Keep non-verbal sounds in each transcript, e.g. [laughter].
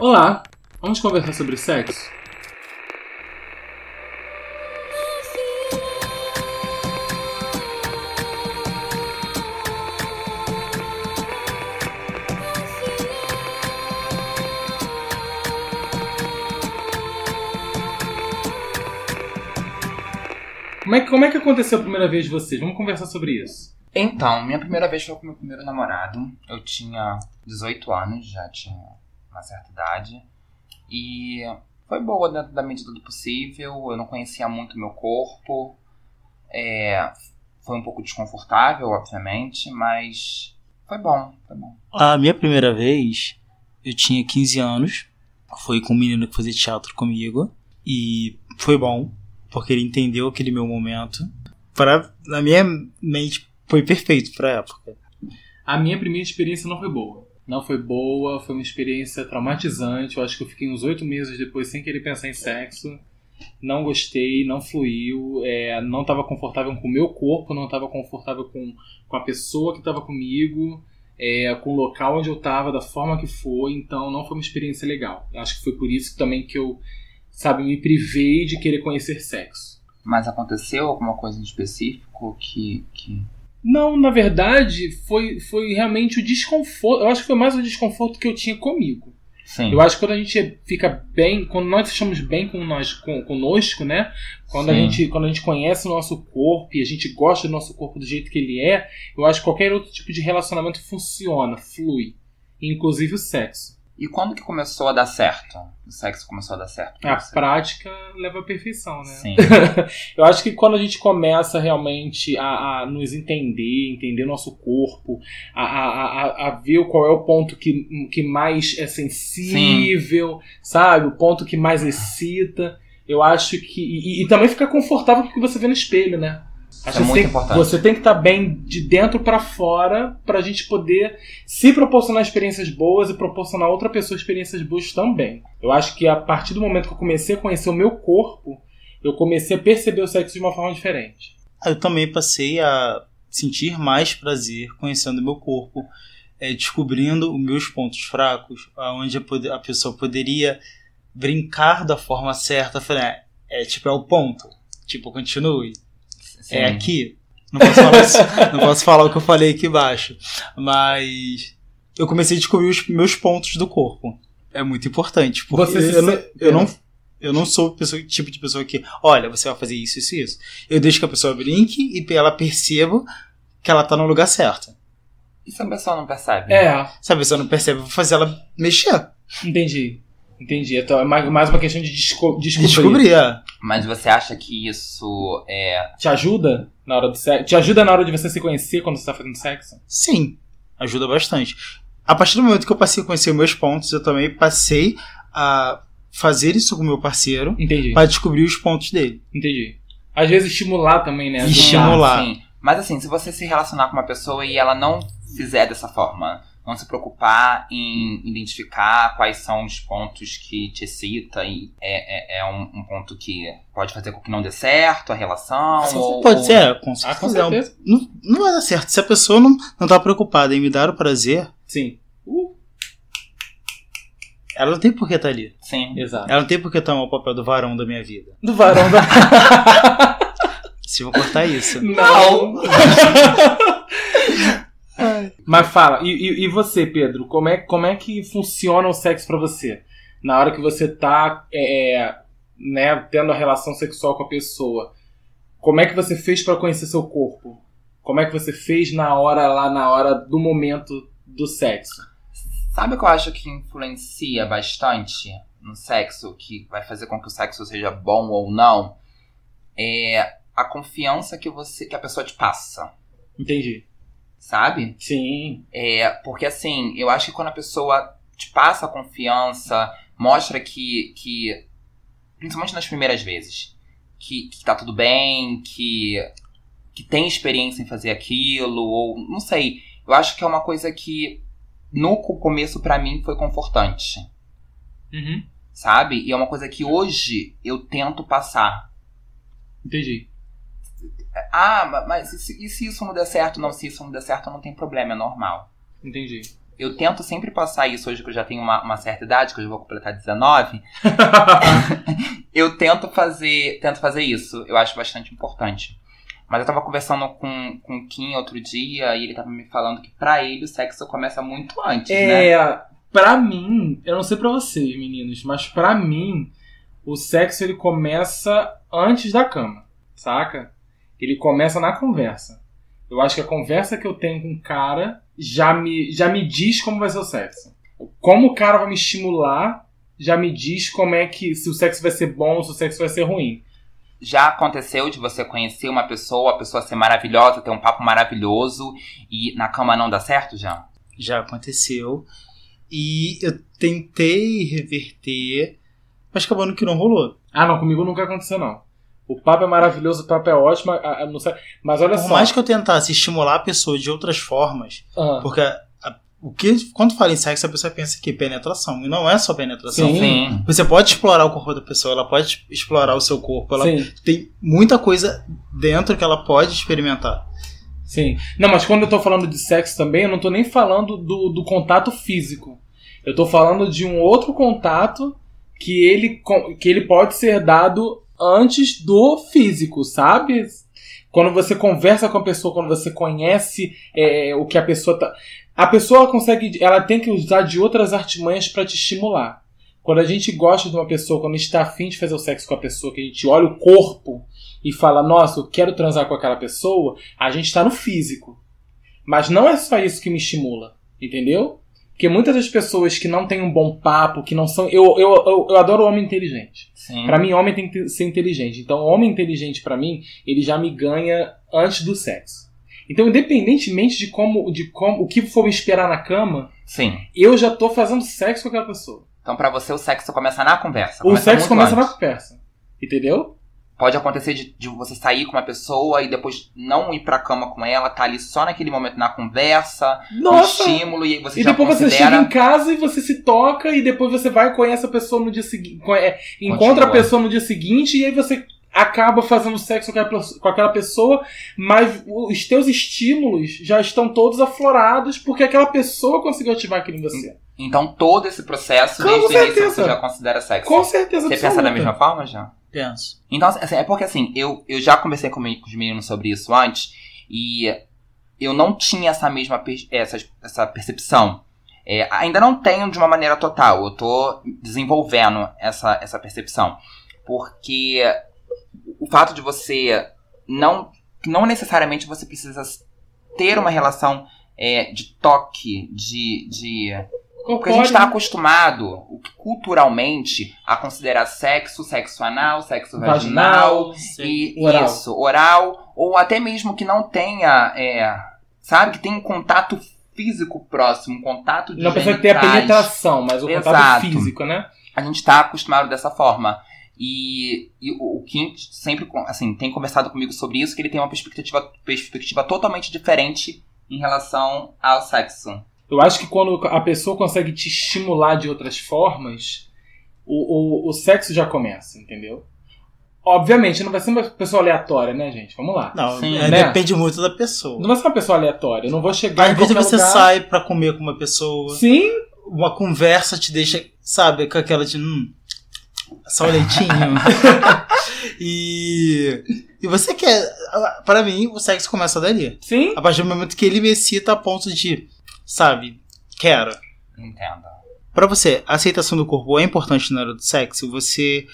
Olá, vamos conversar sobre sexo? Como é, que, como é que aconteceu a primeira vez de vocês? Vamos conversar sobre isso. Então, minha primeira vez foi com meu primeiro namorado. Eu tinha 18 anos, já tinha uma certa idade. E foi boa dentro da medida do possível. Eu não conhecia muito meu corpo. É, foi um pouco desconfortável, obviamente, mas foi bom, foi bom. A minha primeira vez, eu tinha 15 anos. Foi com um menino que fazia teatro comigo. E foi bom porque ele entendeu aquele meu momento. Para na minha mente foi perfeito para época. A minha primeira experiência não foi boa. Não foi boa, foi uma experiência traumatizante. Eu acho que eu fiquei uns oito meses depois sem querer pensar em sexo. Não gostei, não fluiu, é, não estava confortável com o meu corpo, não estava confortável com, com a pessoa que estava comigo, é, com o local onde eu estava, da forma que foi. Então não foi uma experiência legal. Acho que foi por isso também que eu sabe, me privei de querer conhecer sexo. Mas aconteceu alguma coisa em específico que. que... Não, na verdade, foi, foi realmente o desconforto. Eu acho que foi mais o desconforto que eu tinha comigo. Sim. Eu acho que quando a gente fica bem, quando nós estamos bem com nós, com, conosco, né? Quando a, gente, quando a gente conhece o nosso corpo e a gente gosta do nosso corpo do jeito que ele é, eu acho que qualquer outro tipo de relacionamento funciona, flui. Inclusive o sexo. E quando que começou a dar certo? O sexo começou a dar certo? A prática leva à perfeição, né? Sim. [laughs] eu acho que quando a gente começa realmente a, a nos entender, entender nosso corpo, a, a, a, ver qual é o ponto que, que mais é sensível, Sim. sabe? O ponto que mais excita. Eu acho que. E, e também ficar confortável com o que você vê no espelho, né? Acho é muito tem, importante. Você tem que estar tá bem de dentro para fora para a gente poder se proporcionar experiências boas e proporcionar a outra pessoa experiências boas também. Eu acho que a partir do momento que eu comecei a conhecer o meu corpo, eu comecei a perceber o sexo de uma forma diferente. Eu também passei a sentir mais prazer conhecendo o meu corpo, é, descobrindo os meus pontos fracos, onde a, pessoa poderia brincar da forma certa. Falei, é, é tipo, é o ponto. Tipo, continue Sim. é aqui. Não posso, falar, [laughs] não posso falar o que eu falei aqui embaixo. Mas eu comecei a descobrir os meus pontos do corpo. É muito importante. Porque você eu, não, eu, não, eu não sou pessoa, tipo de pessoa que, olha, você vai fazer isso, isso e isso. Eu deixo que a pessoa brinque e ela perceba que ela tá no lugar certo. E se a pessoa não percebe? É. Se a pessoa não percebe, eu vou fazer ela mexer. Entendi. Entendi. Então é mais uma questão de desco descobrir. Descobrir, é. Mas você acha que isso é. Te ajuda na hora do sexo? Te ajuda na hora de você se conhecer quando você tá fazendo sexo? Sim, ajuda bastante. A partir do momento que eu passei a conhecer meus pontos, eu também passei a fazer isso com o meu parceiro. Entendi. Pra descobrir os pontos dele. Entendi. Às vezes estimular também, né? Estimular. Sim. Mas assim, se você se relacionar com uma pessoa e ela não fizer dessa forma, não se preocupar em identificar quais são os pontos que te excita e é, é, é um, um, ponto que pode fazer com que não dê certo a relação. Sim, ou, pode ou... ser, com certeza. Ah, com certeza. Não, não vai dar certo. Se a pessoa não, não tá preocupada em me dar o prazer. Sim. Uh. Ela não tem por que estar tá ali. Sim. Exato. Ela não tem por que tomar o papel do varão da minha vida. Do varão da. Se eu vou cortar isso. Não! [laughs] [laughs] Mas fala, e, e, e, você, Pedro? Como é, como é que funciona o sexo para você? Na hora que você tá é, é, né, tendo a relação sexual com a pessoa, como é que você fez para conhecer seu corpo? Como é que você fez na hora lá, na hora do momento do sexo? Sabe o que eu acho que influencia bastante no sexo, que vai fazer com que o sexo seja bom ou não? É a confiança que você que a pessoa te passa. Entendi sabe? Sim. É, porque assim, eu acho que quando a pessoa te passa a confiança, mostra que, que principalmente nas primeiras vezes, que, que tá tudo bem, que, que tem experiência em fazer aquilo, ou não sei. Eu acho que é uma coisa que no começo para mim foi confortante. Uhum. Sabe? E é uma coisa que hoje eu tento passar. Entendi. Ah, mas e se, e se, isso não der certo? Não, se isso não der certo, não tem problema, é normal. Entendi. eu tento sempre passar isso hoje que eu já tenho uma, uma certa idade, que eu já vou completar 19. [laughs] eu tento fazer, tento fazer isso. Eu acho bastante importante. Mas eu tava conversando com, com o Kim outro dia e ele tava me falando que pra ele o sexo começa muito antes, né? É, pra mim, eu não sei pra vocês, meninos, mas pra mim, o sexo ele começa antes da cama, saca? Ele começa na conversa. Eu acho que a conversa que eu tenho com o cara já me, já me diz como vai ser o sexo. Como o cara vai me estimular, já me diz como é que. se o sexo vai ser bom, se o sexo vai ser ruim. Já aconteceu de você conhecer uma pessoa, a pessoa ser maravilhosa, ter um papo maravilhoso e na cama não dá certo, já? Já aconteceu. E eu tentei reverter, mas acabou no que não rolou. Ah, não, comigo nunca aconteceu, não. O papo é maravilhoso, o papo é ótimo, a- a- mas olha Por só. mais que eu tentasse estimular a pessoa de outras formas, Ah, porque a- o que quando fala em sexo, a pessoa pensa que penetração. E não é só penetração. Sim. Você pode explorar o corpo da pessoa, ela pode explorar o seu corpo, ela sim, tem muita coisa dentro que ela pode experimentar. sim. Não, mas quando eu tô falando de sexo também, eu não tô nem falando do, do contato físico. Eu tô falando de um outro contato que ele, que ele pode ser dado antes do físico, sabe? Quando você conversa com a pessoa, quando você conhece é, o que a pessoa tá. A pessoa consegue. Ela tem que usar de outras artimanhas pra te estimular. Quando a gente gosta de uma pessoa, quando a gente tá afim de fazer o sexo com a pessoa, que a gente olha o corpo e fala, nossa, eu quero transar com aquela pessoa, a gente tá no físico. Mas não é só isso que me estimula, entendeu? Porque muitas das pessoas que não têm um bom papo, que não são. Eu, eu, eu, eu adoro homem inteligente. Pra mim, homem tem que ser inteligente. Então, homem inteligente, pra mim, ele já me ganha antes do sexo. Então, independentemente de como, de como, o que for me esperar na cama, Sim. eu já tô fazendo sexo com aquela pessoa. Então, pra você, o sexo começa na conversa. o sexo começa na antes. conversa. Entendeu? Pode acontecer de, de você sair com uma pessoa e depois não ir pra cama com ela, tá ali só naquele momento na conversa, no Nossa! estímulo, e você E depois você considera... chega em casa e você se toca, e depois você vai e conhece a pessoa no dia seguinte. Encontra Continua. a pessoa no dia seguinte, e aí você acaba fazendo sexo com aquela, pessoa, mas os teus estímulos já estão todos aflorados porque aquela pessoa conseguiu ativar aquilo em você. Então, todo esse processo, Com desde o início, certeza. você já considera sexo. Com certeza Você pensa absoluta. da mesma forma, já? Penso. Então, assim, é porque assim, eu, eu já conversei com, os meninos sobre isso antes e eu não tinha essa mesma essa, essa percepção. É, ainda não tenho de uma maneira total, eu tô desenvolvendo essa, essa percepção. Porque o fato de você não. Não necessariamente você precisa ter uma relação é, de toque, de. de porque a gente está acostumado, culturalmente, a considerar sexo, sexo anal, sexo vaginal, Vaginal, e Oral. isso, oral, ou até mesmo que não tenha, é, sabe, que tenha um contato físico próximo, um contato de Não precisa ter a penetração, mas o contato Exato. físico, né? A gente está acostumado dessa forma. E, e o o Kim sempre assim, tem conversado comigo sobre isso, que ele tem uma perspectiva, perspectiva totalmente diferente em relação ao sexo. Eu acho que quando a pessoa consegue te estimular de outras formas, o, o, o sexo já começa, entendeu? Obviamente, não vai ser uma pessoa aleatória, né, gente? Vamos lá. Não, Sim, é, né? depende muito da pessoa. Não vai ser uma pessoa aleatória. Eu não vou chegar Às em vezes você lugar... sai pra comer com uma pessoa, Sim, uma conversa te deixa, sabe, com aquela de. Hum, só o leitinho. [laughs] e. E você quer. Pra mim, o sexo começa dali. sim. A partir do momento que ele me excita a ponto de. Sabe, quero. Entenda. Pra você, a aceitação do corpo é importante na hora do sexo? Você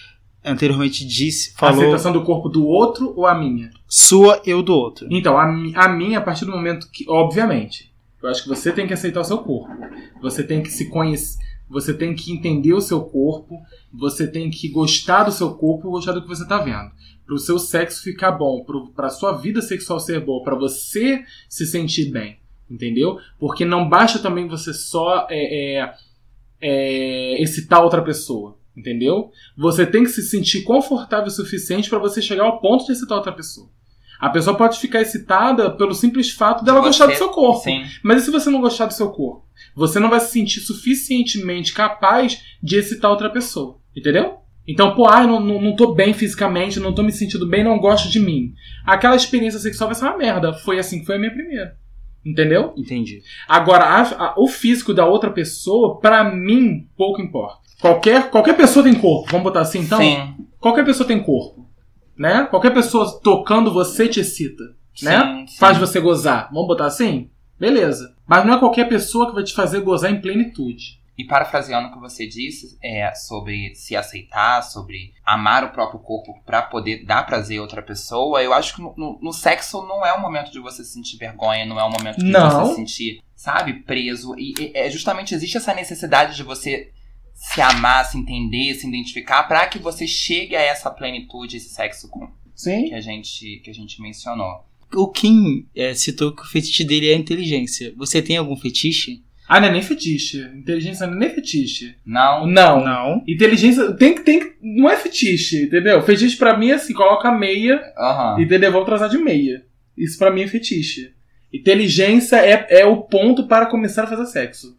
anteriormente disse, A falou aceitação do corpo do outro ou a minha? sua, eu do outro. Então, a, a minha, a partir do momento que. Obviamente. Eu acho que você tem que aceitar o seu corpo. Você tem que se conhecer. Você tem que entender o seu corpo. Você tem que gostar do seu corpo e gostar do que você tá vendo. Pro seu sexo ficar bom, pro, pra sua vida sexual ser boa, pra você se sentir bem. Entendeu? Porque não basta também você só é, é, é, excitar outra pessoa. Entendeu? Você tem que se sentir confortável o suficiente pra você chegar ao ponto de excitar outra pessoa. A pessoa pode ficar excitada pelo simples fato dela De gostar do seu corpo. Sim. Mas e se você não gostar do seu corpo? Você não vai se sentir suficientemente capaz de excitar outra pessoa. Entendeu? Então, pô, ah, não, não, não tô bem fisicamente, não tô me sentindo bem, não gosto de mim. Aquela experiência sexual vai ser uma merda. Foi assim que foi a minha primeira. Entendeu? Entendi. Agora, a- a- o físico da outra pessoa, pra mim, pouco importa. Qualquer, qualquer pessoa tem corpo, vamos botar assim então? sim, Qualquer pessoa tem corpo. Né? Qualquer pessoa tocando você te excita. Né? sim, sim. Faz você gozar. Vamos botar assim? Beleza. Mas não é qualquer pessoa que vai te fazer gozar em plenitude. E parafraseando o que você disse é, sobre se aceitar, sobre amar o próprio corpo pra poder dar prazer a outra pessoa, eu acho que no, no- no sexo não é o momento de você se sentir vergonha, não é o momento de Não. você se sentir, sabe, preso. E, e- é justamente existe essa necessidade de você se amar, se entender, se identificar, pra que você chegue a essa plenitude, esse sexo com, Sim. que, a gente, que a gente mencionou. O Kim é, citou que o fetiche dele é a inteligência. Você tem algum fetiche? Ah, não é nem fetiche. Inteligência não é nem fetiche. Não? Não. Não. Inteligência tem que. Tem, não é fetiche, entendeu? Fetiche pra mim é assim: coloca meia, Aham. entendeu? Vamos transar de meia. Isso pra mim é fetiche. Inteligência é, é o ponto para começar a fazer sexo.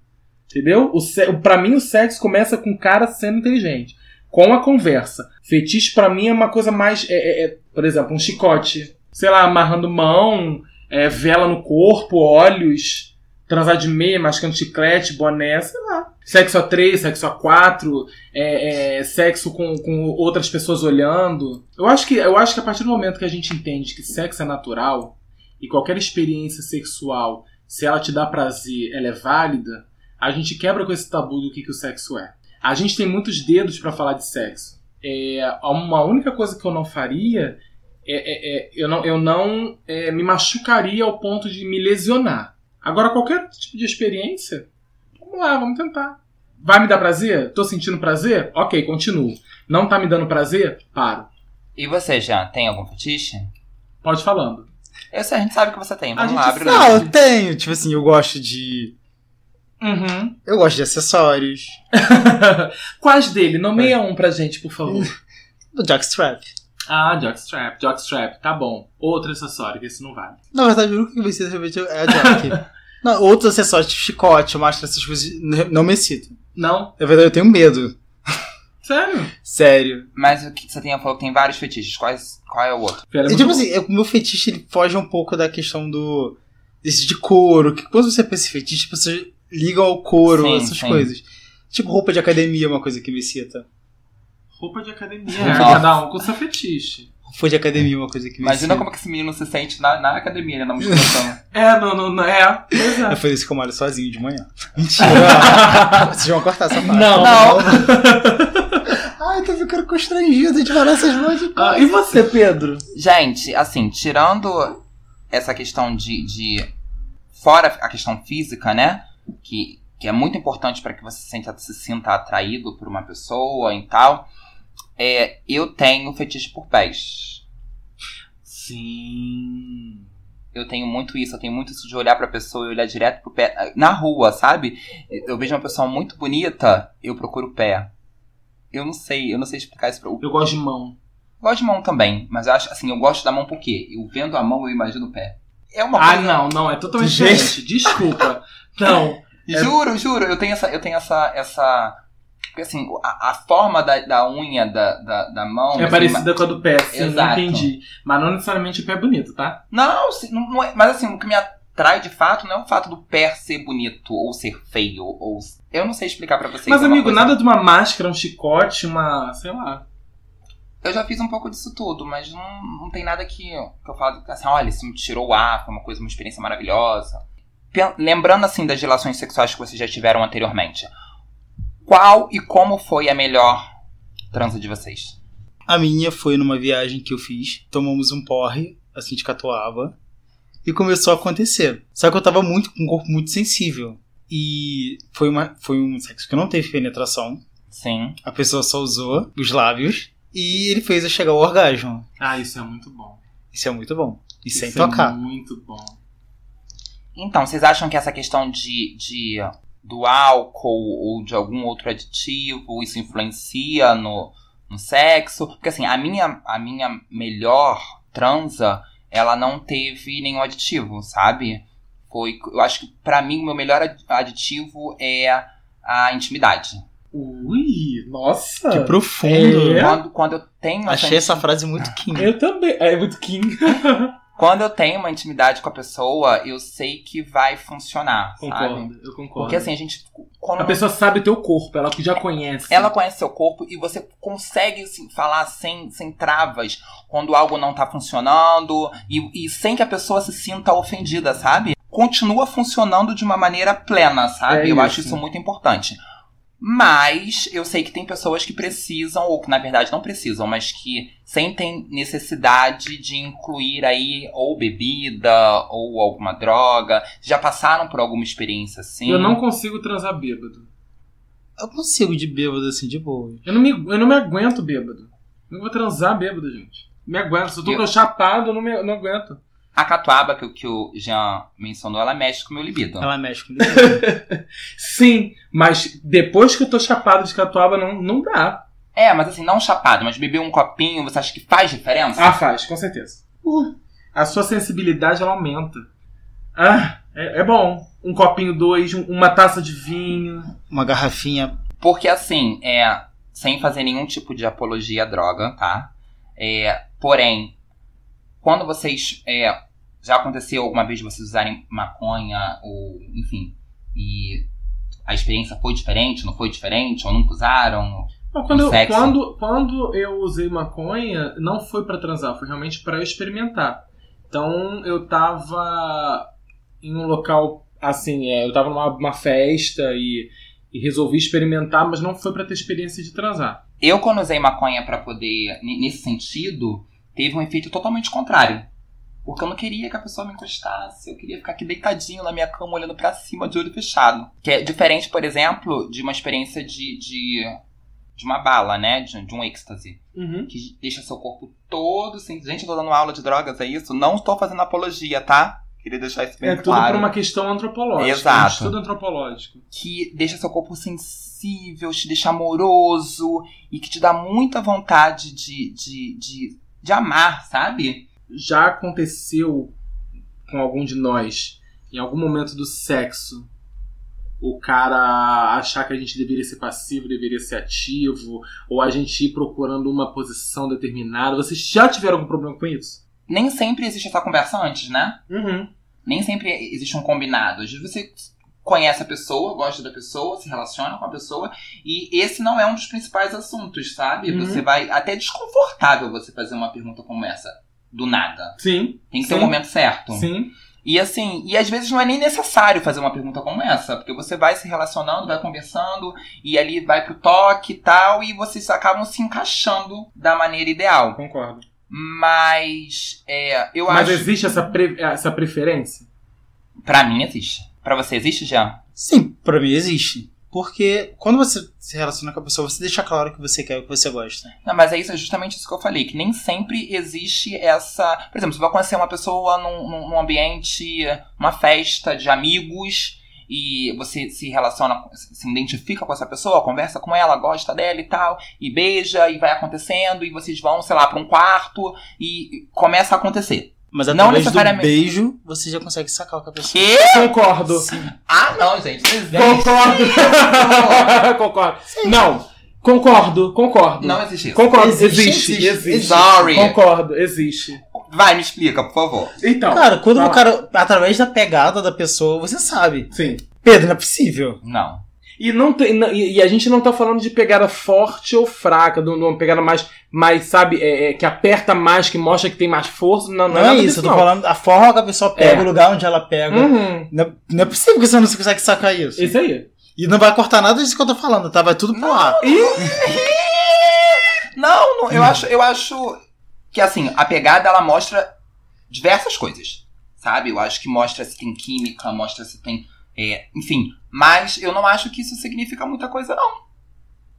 Entendeu? O se, pra mim, o sexo começa com o cara sendo inteligente. Com a conversa. Fetiche pra mim é uma coisa mais. é- é- é, por exemplo, um chicote. Sei lá, amarrando mão, é, vela no corpo, olhos, transar de meia, mascando chiclete, boné, sei lá. Sexo a três, sexo a quatro, é, é, sexo com, com outras pessoas olhando. Eu acho, que, eu acho que a partir do momento que a gente entende que sexo é natural e qualquer experiência sexual, se ela te dá prazer, ela é válida, a gente quebra com esse tabu do que, que o sexo é. A gente tem muitos dedos pra falar de sexo. É, uma única coisa que eu não faria é, é- é- eu não, eu não é, me machucaria ao ponto de me lesionar. Agora, qualquer tipo de experiência, vamos lá, vamos tentar. Vai me dar prazer? Tô sentindo prazer? Ok, continuo. Não tá me dando prazer? Paro. E você, Jean, tem algum fetiche? Pode ir falando. Eu sei, a gente sabe que você tem. Vamos A lá, abre sabe. Não, eu tenho. Tipo assim, eu gosto de. Uhum. Eu gosto de acessórios. [laughs] Quais dele? Nomeia um pra gente, por favor. Do Jackstrap. Ah, jockstrap. Jockstrap, tá bom. Outro acessório, que esse não vale. Na verdade, o único que me excita realmente é a Jack. [laughs] não, outros acessórios, tipo chicote, máscara, essas coisas, não me excitam. Não? Na verdade, eu tenho medo. Sério? Sério. Mas o que você tem falou que tem vários fetiches. Quais, qual é o outro? Pera, E, muito tipo bom. assim, é- o meu fetiche ele foge um pouco da questão do. desse de couro. Que quando você pensa em fetiche, as pessoas ligam ao couro, Sim, essas sim. coisas. Tipo, roupa de academia é uma coisa que me excita. Roupa de academia. Nossa. É, cada um com seu fetiche. Roupa de academia é uma coisa que me Imagina como que esse menino se sente na, na academia, né, na musculação. É, não, não, não é. É. É por isso que eu malho sozinho de manhã. [laughs] Mentira! Vocês vão cortar essa parte. Não. Não. [laughs] Ai, tô ficando constrangido de falar essas coisas. Ah, e você, Pedro? Gente, assim, tirando essa questão de, de. Fora a questão física, né? Que, que é muito importante para que você se sinta, se sinta atraído por uma pessoa e tal. É, eu tenho fetiche por pés. Sim. Eu tenho muito isso, eu tenho muito isso de olhar pra pessoa e olhar direto pro pé. Na rua, sabe? Eu vejo uma pessoa muito bonita, eu procuro o pé. Eu não sei, eu não sei explicar isso pra. Eu Eu gosto de mão. gosto de mão também, mas eu acho assim, eu gosto da mão por quê? Eu vendo a mão, eu imagino o pé. É uma Ah, coisa. não, não, é totalmente Gente. [laughs] diferente. Desculpa. Não. Juro, juro, eu tenho essa. Eu tenho essa. essa porque assim, a, a forma da, da unha da, da, da mão. É assim, parecida com a do pé, sim, Exato. entendi. Mas não necessariamente o pé é bonito, tá? Não, não, não é, mas assim, o que me atrai de fato não é o fato do pé ser bonito ou ser feio. ou Eu não sei explicar pra vocês. Mas, é amigo, coisa- nada de uma máscara, um chicote, uma. sei lá. Eu já fiz um pouco disso tudo, mas não, não tem nada que, que eu falo assim, olha, isso me tirou o ar, foi uma coisa, uma experiência maravilhosa. Lembrando assim das relações sexuais que vocês já tiveram anteriormente. Qual e como foi a melhor transa de vocês? A minha foi numa viagem que eu fiz. Tomamos um porre, assim, de catuaba. E começou a acontecer. Só que eu tava muito com um corpo muito sensível. E foi, uma, foi um sexo que não teve penetração. Sim. A pessoa só usou os lábios. E ele fez eu chegar ao orgasmo. Ah, isso é muito bom. Isso é muito bom. E isso sem é tocar. muito bom. Então, vocês acham que essa questão de, de do álcool ou de algum outro aditivo, isso influencia no, no sexo? Porque assim, a minha, a minha melhor transa, ela não teve nenhum aditivo, sabe? Foi, eu acho que pra mim o meu melhor ad- aditivo é a intimidade. Ui, nossa. Que profundo. É? Quando, quando eu tenho Achei essa frase muito [laughs] Kim. Eu também. É muito King. [laughs] quando eu tenho uma intimidade com a pessoa, eu sei que vai funcionar, sabe? Concordo, eu concordo. Porque assim, a gente. Quando a pessoa sabe o teu corpo, ela já conhece. ela conhece seu corpo e você consegue assim, falar sem, sem travas quando algo não tá funcionando e, e sem que a pessoa se sinta ofendida, sabe? Continua funcionando de uma maneira plena, sabe? É eu isso. acho isso muito importante. Mas eu sei que tem pessoas que precisam, ou que na verdade não precisam, mas que sentem necessidade de incluir aí ou bebida ou alguma droga. Já passaram por alguma experiência assim? Eu não consigo transar bêbado. Eu consigo de bêbado assim, de boa. Eu não me, eu não me aguento bêbado. Eu não vou transar bêbado, gente. Me aguento. Se eu tô Eu- chapado, eu não, me, eu não aguento. A catuaba que, o- que o Jean mencionou, ela mexe com o meu libido. Ela mexe com [laughs] Sim, mas depois que eu tô chapado de catuaba, não, não dá. É, mas assim, não chapado, mas beber um copinho, você acha que faz diferença? Ah, faz, com certeza. Uh, a sua sensibilidade, ela aumenta. Ah, é, é bom. Um copinho, dois, um- uma taça de vinho. uma garrafinha. Porque assim, é, sem fazer nenhum tipo de apologia à droga, tá? É, porém, quando vocês. É, já aconteceu alguma vez de vocês usarem maconha, ou enfim, e a experiência foi diferente, não foi diferente, ou nunca usaram? Não, quando, eu, quando, quando eu usei maconha, não foi pra transar, foi realmente pra eu experimentar. Então eu tava em um local assim, é, eu tava numa uma festa e, e resolvi experimentar, mas não foi pra ter experiência de transar. Eu, quando usei maconha pra poder, nesse sentido, teve um efeito totalmente contrário. Porque eu não queria que a pessoa me encostasse, eu queria ficar aqui deitadinho na minha cama, olhando pra cima, de olho fechado. Que é diferente, por exemplo, de uma experiência de, de, de uma bala, né? De, de um êxtase. Uhum. Que deixa seu corpo todo sem. Gente, eu tô dando aula de drogas, é isso? Não estou fazendo apologia, tá? Queria deixar isso bem É tudo claro. por uma questão antropológica. Exato. um estudo antropológico. que deixa seu corpo sensível, te deixa amoroso e que te dá muita vontade de, de, de, de amar, sabe? Já aconteceu com algum de nós, em algum momento do sexo, o cara achar que a gente deveria ser passivo, deveria ser ativo, ou a gente ir procurando uma posição determinada. Vocês já tiveram algum problema com isso? Nem sempre existe essa conversa antes, né? Uhum. Nem sempre existe um combinado. Às vezes você conhece a pessoa, gosta da pessoa, se relaciona com a pessoa, e esse não é um dos principais assuntos, sabe? Uhum. Você vai. Até é desconfortável você fazer uma pergunta como essa, do nada. Sim. Tem que ter Sim. um momento certo. Sim. E assim, e às vezes não é nem necessário fazer uma pergunta como essa, porque você vai se relacionando, vai conversando, e ali vai pro toque e tal, e vocês acabam se encaixando da maneira ideal. Concordo. Mas é, eu Mas acho. existe essa, pre- essa preferência? Pra mim existe. Pra você existe já? Sim, pra mim existe. Porque quando você se relaciona com a pessoa, você deixa claro o que você quer, o que você gosta. Não, mas é isso, é justamente isso que eu falei, que nem sempre existe essa. Por exemplo, você vai conhecer uma pessoa num, num- ambiente, uma festa de amigos, e você se relaciona, se identifica com essa pessoa, conversa com ela, gosta dela e tal, e beija, e vai acontecendo, e vocês vão, sei lá, pra um quarto, e começa a acontecer. Mas Não necessariamente. beijo, você já consegue sacar o que a pessoa Que? Concordo. Ah, não, gente, não existe. Concordo. [laughs] concordo. Não. Concordo, concordo. Não existe isso. Concordo, Existe, existe, existe. existe. Sorry. Concordo, existe. Vai, me explica, por favor. Então. Cara, quando o cara, através da pegada da pessoa, você sabe. Sim. Pedro, não é possível. Não. E, não tem, não- e a gente não tá falando de pegada forte ou fraca, de uma pegada mais, mais sabe, é, é, que aperta mais, que mostra que tem mais força. Não, Não, não, é isso, disso, eu tô não. falando a forma que a pessoa pega, É. o lugar onde ela pega. Uhum. Não, é, não é possível que você não consegue sacar isso. Isso aí. E não vai cortar nada disso que eu tô falando, tá? Vai tudo pro ar. Não, não, eu acho, eu acho que assim, a pegada ela mostra diversas coisas, sabe? Eu acho que mostra se tem química, mostra se tem, é, enfim. Mas eu não acho que isso significa muita coisa, não.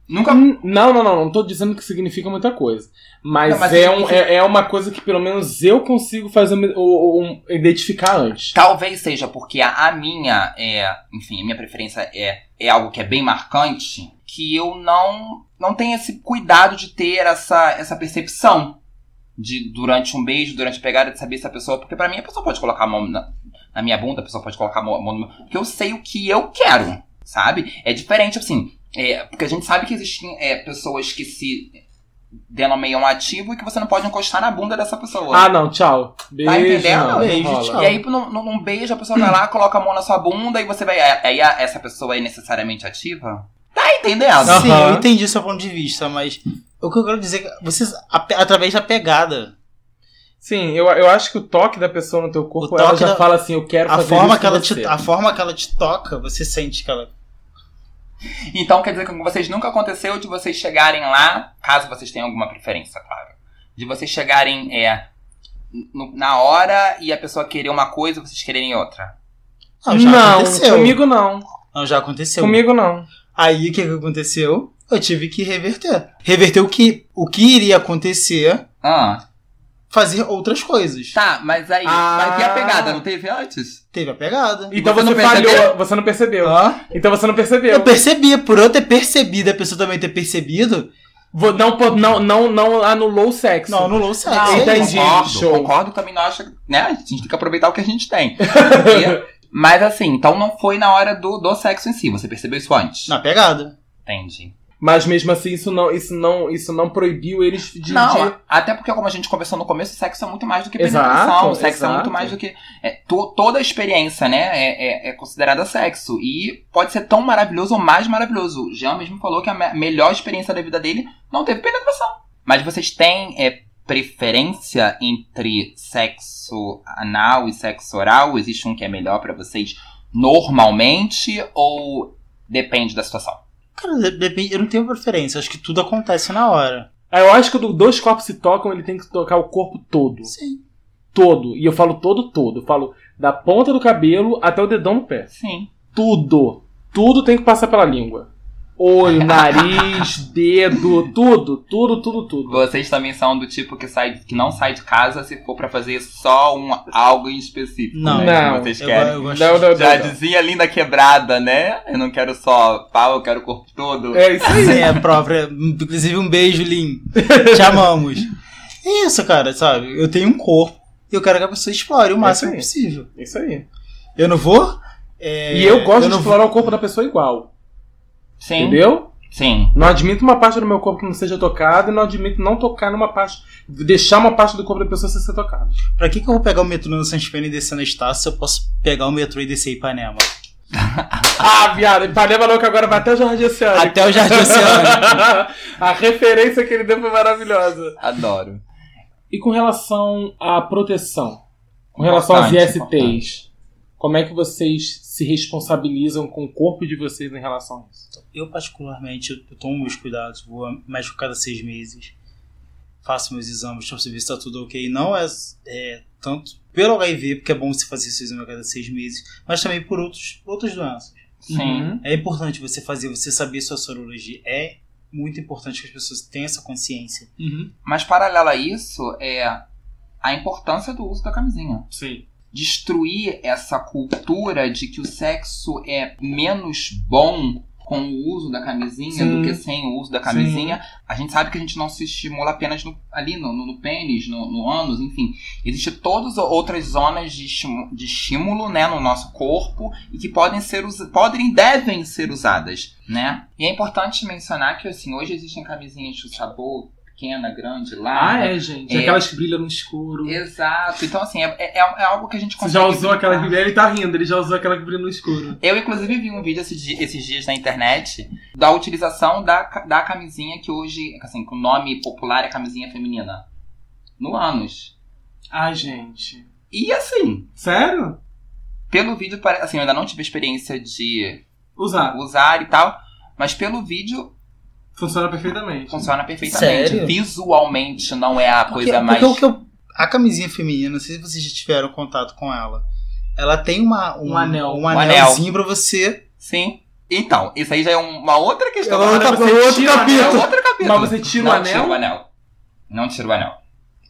Nunca. Hum, Não, não, não, não tô dizendo que significa muita coisa. Mas, Não, mas é, significa- um, é, é uma coisa que pelo menos eu consigo fazer um, um- identificar antes. Talvez seja porque a, a minha é, enfim, a minha preferência é, é algo que é bem marcante, que eu não não tenho esse cuidado de ter essa, essa percepção de durante um beijo, durante a pegada, de saber se a pessoa. Porque pra mim a pessoa pode colocar a mão na, na minha bunda, a pessoa pode colocar a mão, no meu. Porque eu sei o que eu quero, sabe? É diferente, assim. é, porque a gente sabe que existem é, pessoas que se denomeiam ativo e que você não pode encostar na bunda dessa pessoa. Ah, não, tchau. Beijo. Tá entendendo? não, Beijo, tchau. E aí, num, num- beijo, a pessoa vai lá, [clears throat] coloca a mão na sua bunda e você vai. Aí a- essa pessoa é necessariamente ativa? Tá entendendo? Sim, Aham. eu entendi seu ponto de vista, mas o que eu quero dizer é que vocês, através da pegada, Sim, eu, eu acho que o toque da pessoa no teu corpo, ela já da- fala assim, eu quero a fazer forma, isso que ela você. te, a forma que ela te toca, você sente que ela. Então quer dizer que com vocês nunca aconteceu de vocês chegarem lá, caso vocês tenham alguma preferência, claro. De vocês chegarem é, no- na hora e a pessoa querer uma coisa e vocês quererem outra. Não, já não, aconteceu. comigo não. Não, já aconteceu. Comigo não. Aí o que, que aconteceu? Eu tive que reverter. Reverter o que, o que iria acontecer, Ah, fazer outras coisas. tá, mas aí. Ah. Mas e a pegada? Não teve antes? Teve a pegada. Então você você, percebeu? falhou, você não percebeu. Hã? Então você não percebeu. Eu percebi, por eu ter percebido, a pessoa também ter percebido, Vou- Não, não, não, não anulou o sexo. não anulou o sexo. Não, entendi. Concordo, show. concordo também não acho. Né? A gente tem que aproveitar o que a gente tem. [laughs] Mas assim, então não foi na hora do, do sexo em si. Você percebeu isso antes? Na pegada. Entendi. Mas mesmo assim, isso não, isso não, isso não proibiu eles de. Não, de- até porque, como a gente conversou no começo, o sexo é muito mais do que Exato, penetração. O sexo é exato. muito mais do que. é, to- toda a experiência, né? É, é, é considerada sexo. E pode ser tão maravilhoso ou mais maravilhoso. O Jean mesmo falou que a me- melhor experiência da vida dele não teve penetração. Mas vocês têm é, preferência entre sexo anal e sexo oral? Existe um que é melhor pra vocês normalmente? Ou depende da situação? Cara, eu não tenho preferência, acho que tudo acontece na hora. Ah, Eu acho que quando dois corpos se tocam, ele tem que tocar o corpo todo. Sim. Todo. E eu falo todo, todo. Eu falo da ponta do cabelo até o dedão no pé. Sim. Tudo. Tudo tem que passar pela língua. Olho, nariz, dedo, tudo, tudo, tudo, tudo. Vocês também são do tipo que, sai, que não sai de casa se for pra fazer só um, algo em específico. Não. né, Não, que vocês Eu, querem. eu gosto Não, não, Já não. dizia linda quebrada, né? Eu não quero só pau, eu quero o corpo todo. É isso aí. Sim, é própria. Inclusive, um beijo, Lin. Te amamos. É isso, cara, sabe? Eu tenho um corpo e eu quero que a pessoa explore o máximo aí. possível. Isso aí. Eu não vou. é, E eu gosto de não explorar o corpo da pessoa igual. Sim. Entendeu? Sim. Não admito uma parte do meu corpo que não seja tocada e não admito não tocar numa parte. Deixar uma parte do corpo da pessoa sem ser tocada. Pra que, que eu vou pegar o metrô no Santos Pena e descer na Estácio se eu posso pegar o metrô e descer em Ipanema? [laughs] Ah, viado, Ipanema que agora vai até o Jardim Oceânico. Até o Jardim Oceânico. [laughs] A referência que ele deu foi maravilhosa. Adoro. E com relação à proteção? Com relação às Importante, ISTs? Como é que vocês se responsabilizam com o corpo de vocês em relação a isso? Eu, particularmente, eu- tomo meus cuidados, vou médico cada seis meses, faço meus exames pra saber se tá tudo ok. Não é, é tanto pelo HIV, porque é bom você fazer seu exame a cada seis meses, mas também por outros, outras doenças. Sim. Uhum. É importante você fazer, você saber sua sorologia. É muito importante que as pessoas tenham essa consciência. Uhum. Mas paralelo a isso é a importância do uso da camisinha. Sim. Destruir essa cultura de que o sexo é menos bom com o uso da camisinha Sim. do que sem o uso da camisinha. A gente sabe que a gente não se estimula apenas no- ali no, no, no pênis, no, no ânus, enfim. Existem todas outras zonas de, estimu- de estímulo né, no nosso corpo e que podem ser podem e devem ser usadas, né? E é importante mencionar que assim, hoje existem camisinhas de sabor pequena, grande, Ah, larga. é, gente. É. Aquelas que brilham no escuro. Exato. Então, assim, é, é, é algo que a gente Você consegue. já usou aquela que brincar. Ele tá rindo, ele já usou aquela que brilha no escuro. Eu, inclusive, vi um vídeo esses, di- esses dias na internet da utilização da, da camisinha que hoje, assim, com o nome popular é camisinha feminina. No ânus. Ai, gente. E assim, Sério? pelo vídeo, assim, eu ainda não tive experiência de Usar. usar e tal, mas pelo vídeo Funciona perfeitamente. funciona perfeitamente. Sério? Visualmente não é a Porque, coisa mais. porque o que eu- a camisinha feminina, não sei se vocês já tiveram contato com ela. Ela tem uma, Um anel. um Um anelzinho pra você. Sim. Então, isso aí já é uma outra questão. É outra- Agora você outro tira o capítulo. É anel, outro capítulo. Mas você tira o não anel? tira o anel. Não tira o anel.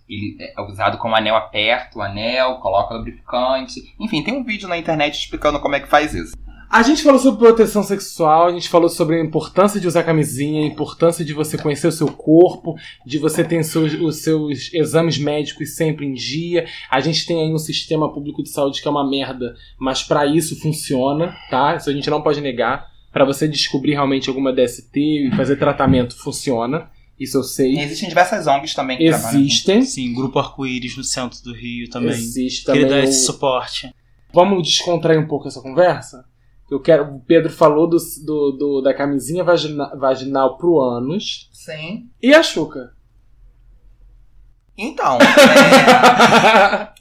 Ele é usado como anel aperto, o anel, coloca lubrificante. Enfim, tem um vídeo na internet explicando como é que faz isso. A gente falou sobre proteção sexual, a gente falou sobre a importância de usar camisinha, a importância de você conhecer o seu corpo, de você ter seus- os seus exames médicos sempre em dia. A gente tem aí um sistema público de saúde que é uma merda, mas pra isso funciona, tá? Isso a gente não pode negar. Pra você descobrir realmente alguma DST e fazer tratamento, funciona. Isso eu sei. Existem diversas ONGs também que trabalham. Existem. Sim, Grupo Arco-Íris no centro do Rio também. Existe Que também. dá o- esse suporte. Vamos descontrair um pouco essa conversa? Eu quero. O Pedro falou do, do, do- da camisinha vagina- vaginal pro ânus. Sim. E a Xuca? Então, [laughs] é,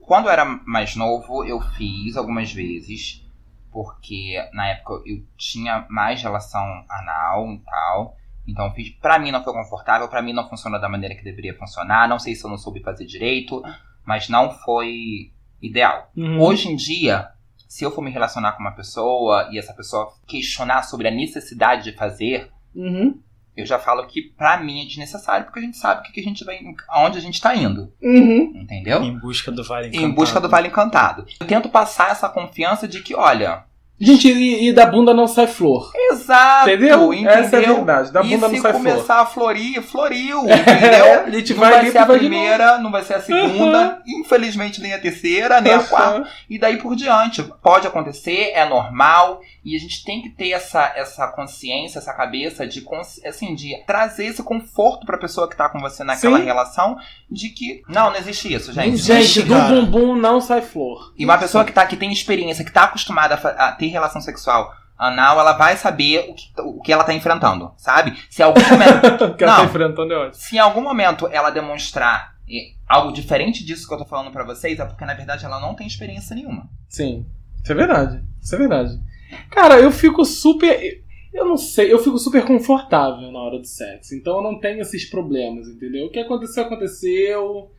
quando eu era mais novo, eu fiz algumas vezes, porque na época eu tinha mais relação anal e tal. Então fiz. Pra mim não foi confortável, pra mim não funcionou da maneira que deveria funcionar. Não sei se eu não soube fazer direito, mas não foi ideal. Uhum. Hoje em dia, se eu for me relacionar com uma pessoa e essa pessoa questionar sobre a necessidade de fazer, Uhum. eu já falo que pra mim é desnecessário, porque a gente sabe o que que a gente vai, aonde a gente tá indo, Uhum. entendeu? Em busca do Vale Em Encantado. busca do Vale Encantado. Eu tento passar essa confiança de que, olha, Gente, e, e da bunda não sai flor. exato, Entendeu? entendeu? Essa é a verdade. Da e bunda se não sai começar flor. a florir, floriu, entendeu? a gente Não vai, vai, ser a primeira, não vai ser a segunda, infelizmente nem a terceira, nem a quarta. E daí por diante. Pode acontecer, é normal. E a gente tem que ter essa, essa consciência, essa cabeça de, assim, de trazer esse conforto pra pessoa que tá com você naquela Sim. relação. De que, não, não existe isso, gente. Gente, do bumbum não sai flor. E uma pessoa que, tá, que tem experiência, que tá acostumada a, a ter relação sexual anal, ela vai saber o que, o que ela tá enfrentando, sabe? Se algum momento [laughs] que ela Não. tá enfrentando é ótimo. se em algum momento ela demonstrar algo diferente disso que eu tô falando pra vocês, é porque na verdade ela não tem experiência nenhuma. Sim. Isso é verdade. Isso é verdade. Cara, eu fico super. Eu não sei, eu fico super confortável na hora do sexo. Então eu não tenho esses problemas, entendeu? O que aconteceu, aconteceu.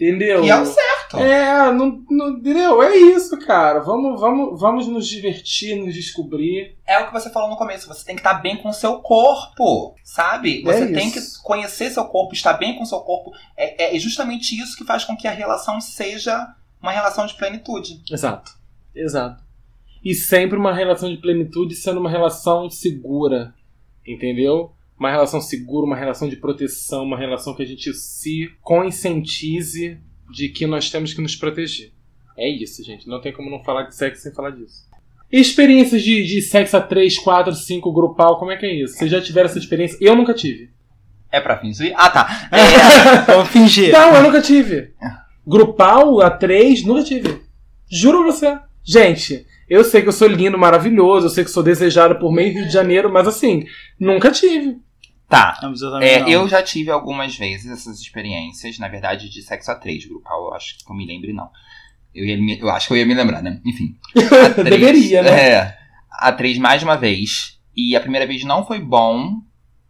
Entendeu? E é o certo. É, não, não- entendeu? É isso, cara. Vamos, vamos, vamos nos divertir, nos descobrir. É o que você falou no começo, você tem que estar bem com o seu corpo, sabe? Você É tem que conhecer seu corpo, estar bem com o seu corpo. É, é justamente isso que faz com que a relação seja uma relação de plenitude. Exato. Exato. E sempre uma relação de plenitude sendo uma relação segura. Entendeu? Uma relação segura, uma relação de proteção, uma relação que a gente se conscientize de que nós temos que nos proteger. É isso, gente. Não tem como não falar de sexo sem falar disso. Experiências de, de sexo a 3, 4, 5, grupal, como é que é isso? Vocês já tiveram essa experiência? Eu nunca tive. É pra fingir? Ah, tá. [laughs] É, Vamos fingir. Não, eu nunca tive. Grupal, a 3, nunca tive. Juro pra você. Gente, eu sei que eu sou lindo, maravilhoso, eu sei que sou desejado por meio Rio de Janeiro, mas assim, nunca tive. Tá. É, eu já tive algumas vezes essas experiências, na verdade, de sexo a três, grupal, eu acho que eu me lembre, não. Eu, ia me- eu acho que eu ia me lembrar, né? Enfim. [laughs] A três- Deveria, né? É. A três mais uma vez. E a primeira vez não foi bom,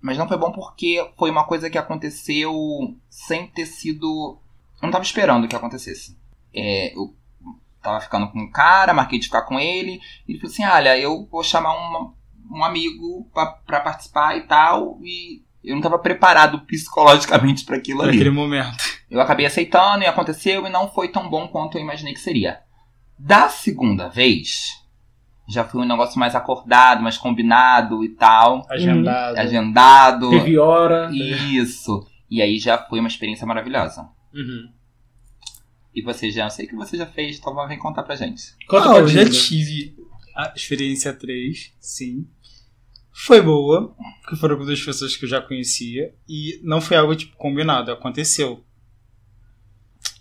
mas não foi bom porque foi uma coisa que aconteceu sem ter sido. Eu não tava esperando que acontecesse. É, eu tava ficando com um cara, marquei de ficar com ele, e ele falou assim: olha, eu vou chamar uma- um amigo pra, pra participar e tal, e eu não tava preparado psicologicamente pra aquilo ali. Naquele momento. Eu acabei aceitando e aconteceu e não foi tão bom quanto eu imaginei que seria. Da segunda vez, já foi um negócio mais acordado, mais combinado e tal, Agendado. agendado. Teve hora. Isso. E aí já foi uma experiência maravilhosa. Uhum. E você já, eu sei que você já fez, então vem contar pra gente. Conta Ah, pra eu já gente. tive a experiência 3, sim. Foi boa, porque foram com duas pessoas que eu já conhecia. E não foi algo, tipo, combinado, aconteceu.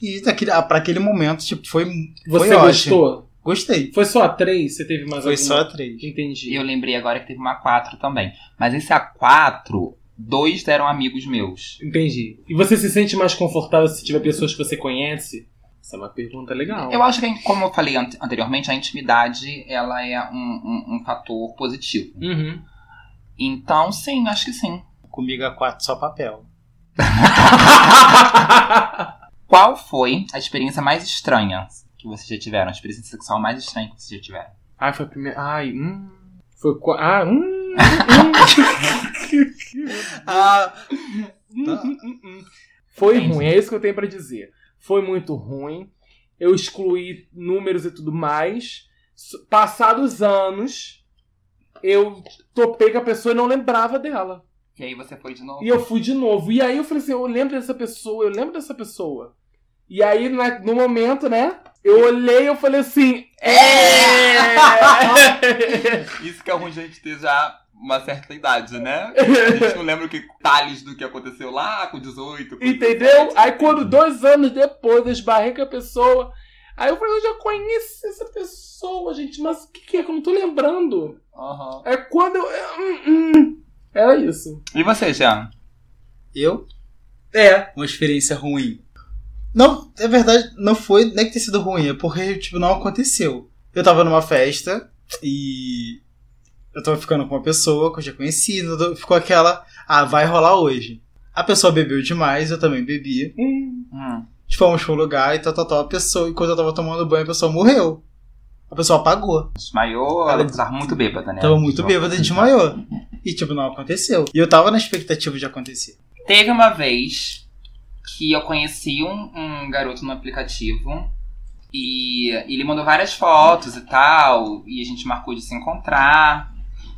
E daquele, pra aquele momento, tipo, foi, Você foi ótimo. gostou? Gostei. Foi só a 3? Você teve mais Foi alguma? só a 3. Entendi. E eu lembrei agora que teve uma 4 também. Mas esse A4, dois eram amigos meus. Entendi. E você se sente mais confortável se tiver pessoas que você conhece? Essa é uma pergunta legal. Eu acho que, como eu falei ante- anteriormente, a intimidade ela é um, um- um fator positivo. Uhum. Então, sim, acho que sim. Comigo a 4 só papel. [laughs] Qual foi a experiência mais estranha que vocês já tiveram? A experiência sexual mais estranha que vocês já tiveram? Ai, foi a primeira. Ai, hum. Foi. qua- Ah, hum. hum, [laughs] Ah, hum, hum, hum, hum. Foi Entendi. ruim, é isso que eu tenho pra dizer. Foi muito ruim. Eu excluí números e tudo mais. Passados anos, eu topei com a pessoa e não lembrava dela. E aí você foi de novo? E eu fui de novo. E aí eu falei assim: eu lembro dessa pessoa, eu lembro dessa pessoa. E aí, no momento, né? Eu olhei e eu falei assim: É! [laughs] Isso que é ruim de a gente ter já uma certa idade, né? [laughs] A gente não lembra o que detalhes do que aconteceu lá com 18. Com Entendeu? 17, Aí quando dois anos depois eu esbarrei com a pessoa. Aí eu falei, eu já conheci essa pessoa, gente, mas o que, que é que eu não tô lembrando? Aham. É quando eu. é, hum, hum. Era isso. E você, Jean? Eu? É, uma experiência ruim. Não, é verdade, não foi, é que ter sido ruim, é porque, tipo, não aconteceu. Eu tava numa festa e eu tava ficando com uma pessoa que eu já conheci, ficou aquela, ah, vai rolar hoje. A pessoa bebeu demais, eu também bebi. Hum. Hum. Fomos pra um lugar e tal, tal, tal. A pessoa, enquanto eu tava tomando banho, a pessoa morreu. A pessoa apagou. Desmaiou, Ela- ela tava muito bêbada, né? Tava muito bêbada e desmaiou. E, tipo, não aconteceu. E eu tava na expectativa de acontecer. Teve uma vez que eu conheci um, um garoto no aplicativo e ele mandou várias fotos e tal, e a gente marcou de se encontrar.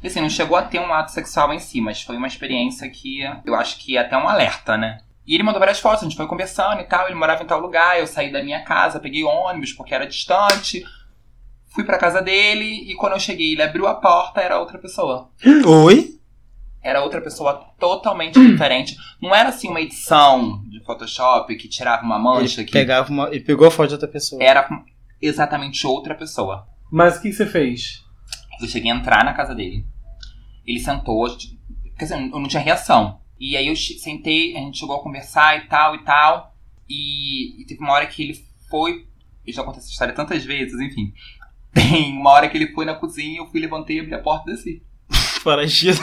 E assim, não chegou a ter um ato sexual em si, mas foi uma experiência que eu acho que é até um alerta, né? E ele mandou várias fotos, a gente foi conversando e tal, ele morava em tal lugar, eu saí da minha casa, peguei ônibus porque era distante, fui pra casa dele e quando eu cheguei ele abriu a porta, era outra pessoa. Oi? Era outra pessoa totalmente diferente. Não era assim uma edição de Photoshop que tirava uma mancha Ele, que pegava uma, ele pegou a foto de outra pessoa. era exatamente outra pessoa. Mas o que você fez? Eu cheguei a entrar na casa dele. Ele sentou, quer dizer, eu não tinha reação. E aí eu sentei, a gente chegou a conversar e tal e tal. E, e teve uma hora que ele foi. Eu já contei essa história tantas vezes, enfim. [laughs] Tem uma hora que ele foi na cozinha, eu fui, levantei, abri a porta e desci. [laughs] Foragido.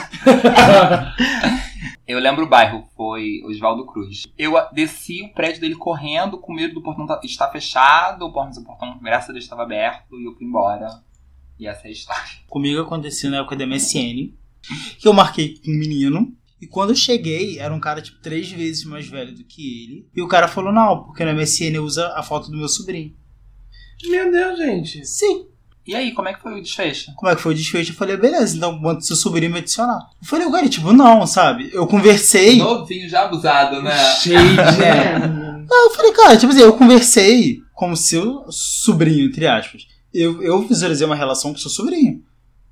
Eu lembro o bairro, foi Oswaldo Cruz. Eu desci o prédio dele correndo, com medo do portão tá- estar fechado, o portão, o portão, graças a Deus, estava aberto, e eu fui embora. E essa é a história. Comigo aconteceu na época da MSN. Que eu marquei com um menino. E quando eu cheguei, era um cara, tipo, três vezes mais velho do que ele. E o cara falou, não, porque no MSN usa a foto do meu sobrinho. Meu Deus, gente. Sim. E aí, como é que foi o desfecho? Como é que foi o desfecho? Eu falei, beleza, então manda seu sobrinho me adicionar. Eu falei, o cara, tipo, não, sabe? Eu conversei. Novinho, já abusado, né? Cheio de. Ah, eu falei, cara, tipo assim, eu conversei com o seu sobrinho, entre aspas. Eu, eu visualizei uma relação com o seu sobrinho.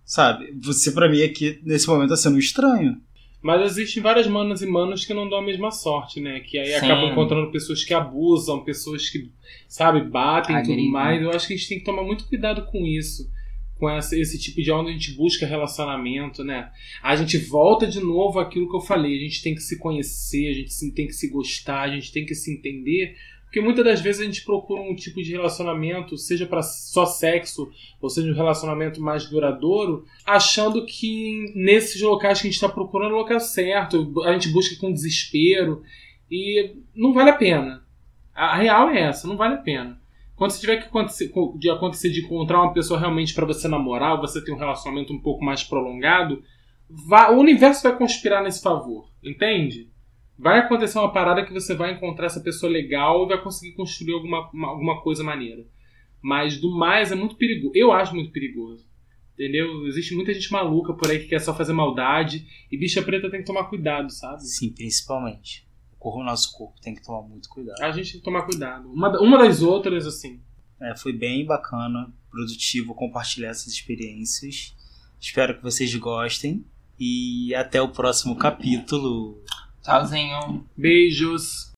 Sabe? Você, pra mim, aqui, nesse momento, tá sendo um estranho. Mas existem várias manas e manos que não dão a mesma sorte, né? Que aí Sim. acabam encontrando pessoas que abusam, pessoas que, sabe, batem e tudo Agridem. mais. Eu acho que a gente tem que tomar muito cuidado com isso. Com essa, esse tipo de onde a gente busca relacionamento, né? A gente volta de novo àquilo que eu falei. A gente tem que se conhecer, a gente tem que se gostar, a gente tem que se entender. Porque muitas das vezes a gente procura um tipo de relacionamento, seja para só sexo, ou seja, um relacionamento mais duradouro, achando que nesses locais que a gente está procurando é o local certo, a gente busca com desespero e não vale a pena. A real é essa, não vale a pena. Quando você tiver que acontecer de, acontecer de encontrar uma pessoa realmente para você namorar, ou você ter um relacionamento um pouco mais prolongado, vá- o universo vai conspirar nesse favor, entende? Vai acontecer uma parada que você vai encontrar essa pessoa legal e vai conseguir construir alguma, uma- alguma coisa maneira. Mas do mais é muito perigoso. Eu acho muito perigoso. Entendeu? Existe muita gente maluca por aí que quer só fazer maldade. E bicha preta tem que tomar cuidado, sabe? Sim, principalmente. O nosso corpo tem que tomar muito cuidado. A gente tem que tomar cuidado. Uma, uma das outras, assim. É, foi bem bacana, produtivo compartilhar essas experiências. Espero que vocês gostem. E até o próximo capítulo. Tchauzinho. Beijos.